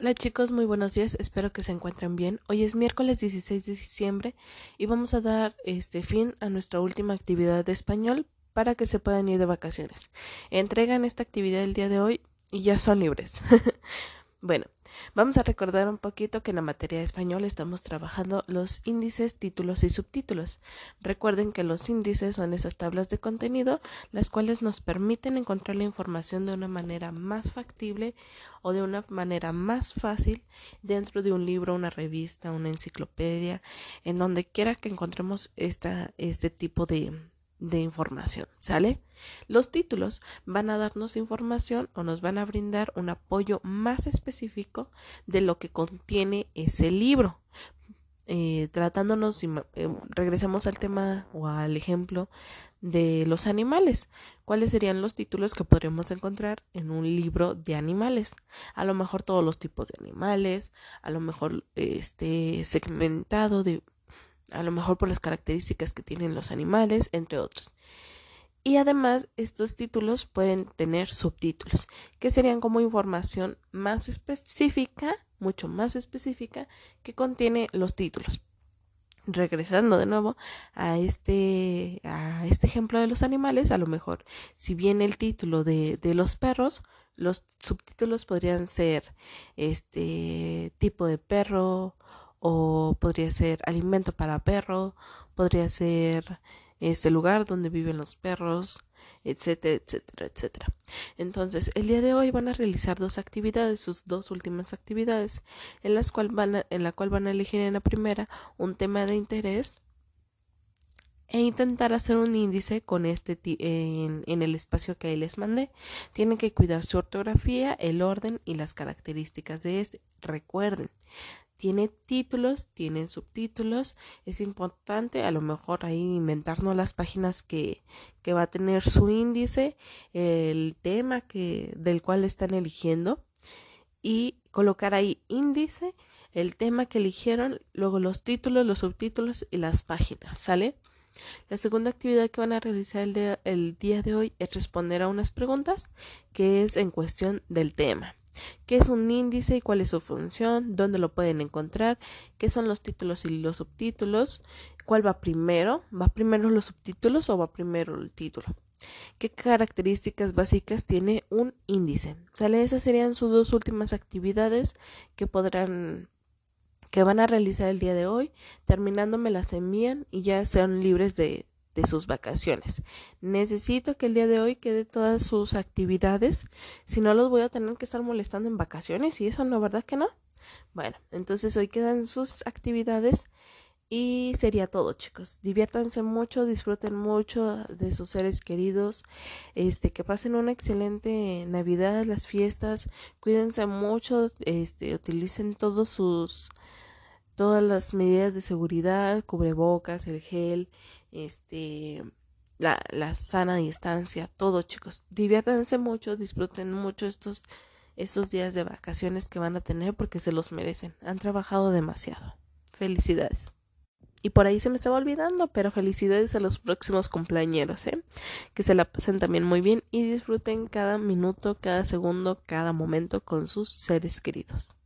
Hola chicos, muy buenos días, espero que se encuentren bien. Hoy es miércoles 16 de diciembre y vamos a dar este fin a nuestra última actividad de español para que se puedan ir de vacaciones. Entregan esta actividad el día de hoy y ya son libres. bueno, Vamos a recordar un poquito que en la materia de español estamos trabajando los índices, títulos y subtítulos. Recuerden que los índices son esas tablas de contenido las cuales nos permiten encontrar la información de una manera más factible o de una manera más fácil dentro de un libro, una revista, una enciclopedia, en donde quiera que encontremos esta, este tipo de, de información, ¿sale? Los títulos van a darnos información o nos van a brindar un apoyo más específico de lo que contiene ese libro. Eh, tratándonos, eh, regresamos al tema o al ejemplo de los animales. ¿Cuáles serían los títulos que podríamos encontrar en un libro de animales? A lo mejor todos los tipos de animales, a lo mejor este segmentado de a lo mejor por las características que tienen los animales, entre otros. Y además estos títulos pueden tener subtítulos, que serían como información más específica, mucho más específica, que contiene los títulos. Regresando de nuevo a este, a este ejemplo de los animales, a lo mejor si bien el título de, de los perros, los subtítulos podrían ser este tipo de perro, o podría ser alimento para perro, podría ser este lugar donde viven los perros, etcétera, etcétera, etcétera. Entonces, el día de hoy van a realizar dos actividades, sus dos últimas actividades, en las cual van en la cual van a elegir en la primera un tema de interés e intentar hacer un índice con este en, en el espacio que ahí les mandé. Tienen que cuidar su ortografía, el orden y las características de este. Recuerden, tiene títulos, tienen subtítulos, es importante a lo mejor ahí inventarnos las páginas que, que va a tener su índice, el tema que, del cual están eligiendo y colocar ahí índice, el tema que eligieron, luego los títulos, los subtítulos y las páginas, ¿sale? La segunda actividad que van a realizar el, día de hoy es responder a unas preguntas que es en cuestión del tema qué es un índice y cuál es su función, dónde lo pueden encontrar, qué son los títulos y los subtítulos, cuál va primero, va primero los subtítulos o va primero el título. ¿Qué características básicas tiene un índice? ¿Sale? Esas serían sus dos últimas actividades que podrán que van a realizar el día de hoy. Terminando me las envían y ya sean libres de, de sus vacaciones. Necesito que el día de hoy quede todas sus actividades, si no los voy a tener que estar molestando en vacaciones y eso no, ¿verdad que no? Bueno, entonces hoy quedan sus actividades y sería todo, chicos. Diviértanse mucho, disfruten mucho de sus seres queridos, este que pasen una excelente Navidad, las fiestas, cuídense mucho, este utilicen todos sus todas las medidas de seguridad, cubrebocas, el gel, este, la, la sana distancia, todo chicos. Diviértanse mucho, disfruten mucho estos, estos días de vacaciones que van a tener porque se los merecen. Han trabajado demasiado. Felicidades. Y por ahí se me estaba olvidando, pero felicidades a los próximos cumpleañeros, ¿eh? Que se la pasen también muy bien y disfruten cada minuto, cada segundo, cada momento con sus seres queridos.